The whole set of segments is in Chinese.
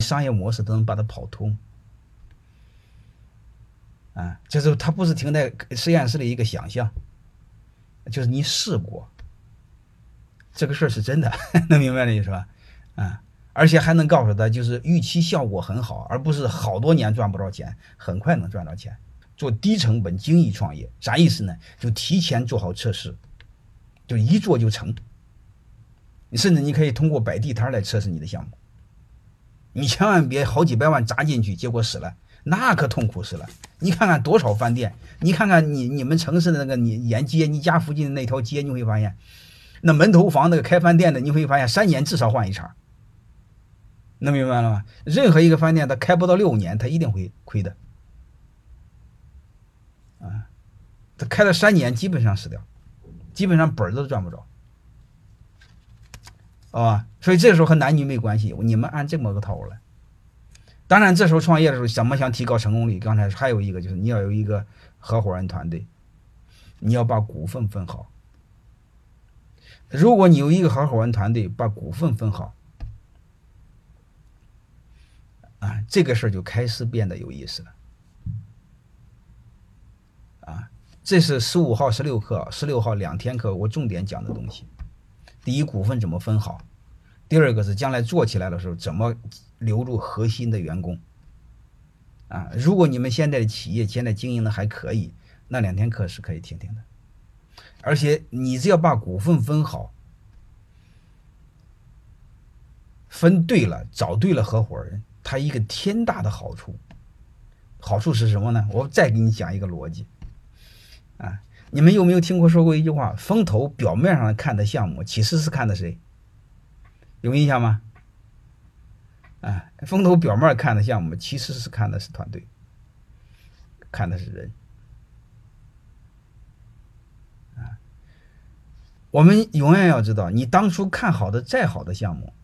商业模式都能把它跑通。啊，就是它不是停在实验室的一个想象，就是你试过，这个事儿是真的，能明白这意思吧？啊，而且还能告诉他，就是预期效果很好，而不是好多年赚不着钱，很快能赚到钱。做低成本精益创业，啥意思呢？就提前做好测试，就一做就成。你甚至你可以通过摆地摊来测试你的项目，你千万别好几百万砸进去，结果死了。那可痛苦死了！你看看多少饭店，你看看你你们城市的那个你沿街，你家附近的那条街，你会发现，那门头房那个开饭店的，你会发现三年至少换一茬。能明白了吗？任何一个饭店，它开不到六年，它一定会亏的。啊，他开了三年，基本上死掉，基本上本儿都赚不着，好吧？所以这时候和男女没关系，你们按这么个套路来。当然，这时候创业的时候，怎么想提高成功率？刚才还有一个就是你要有一个合伙人团队，你要把股份分好。如果你有一个合伙人团队，把股份分好，啊，这个事儿就开始变得有意思了。啊，这是十五号、十六课、十六号两天课我重点讲的东西。第一，股份怎么分好；第二个是将来做起来的时候怎么。留住核心的员工，啊，如果你们现在的企业现在经营的还可以，那两天课是可以听听的。而且你只要把股份分好，分对了，找对了合伙人，他一个天大的好处，好处是什么呢？我再给你讲一个逻辑，啊，你们有没有听过说过一句话？风投表面上看的项目，其实是看的谁？有印象吗？哎，风投表面看的项目，其实是看的是团队，看的是人。啊，我们永远要知道，你当初看好的再好的项目，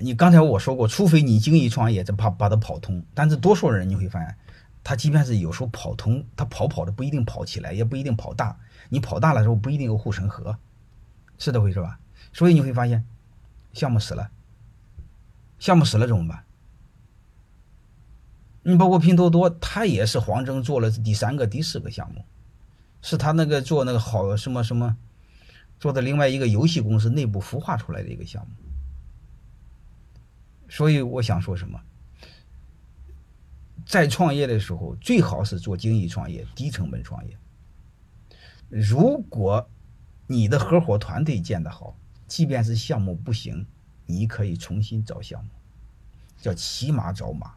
你刚才我说过，除非你精益创业，这怕把它跑通。但是多数人你会发现，他即便是有时候跑通，他跑跑的不一定跑起来，也不一定跑大。你跑大了之后，不一定有护城河，是这回事吧？所以你会发现，项目死了。项目死了怎么办？你包括拼多多，他也是黄峥做了第三个、第四个项目，是他那个做那个好什么什么做的另外一个游戏公司内部孵化出来的一个项目。所以我想说什么，在创业的时候最好是做精益创业、低成本创业。如果你的合伙团队建得好，即便是项目不行。你可以重新找项目，叫骑马找马。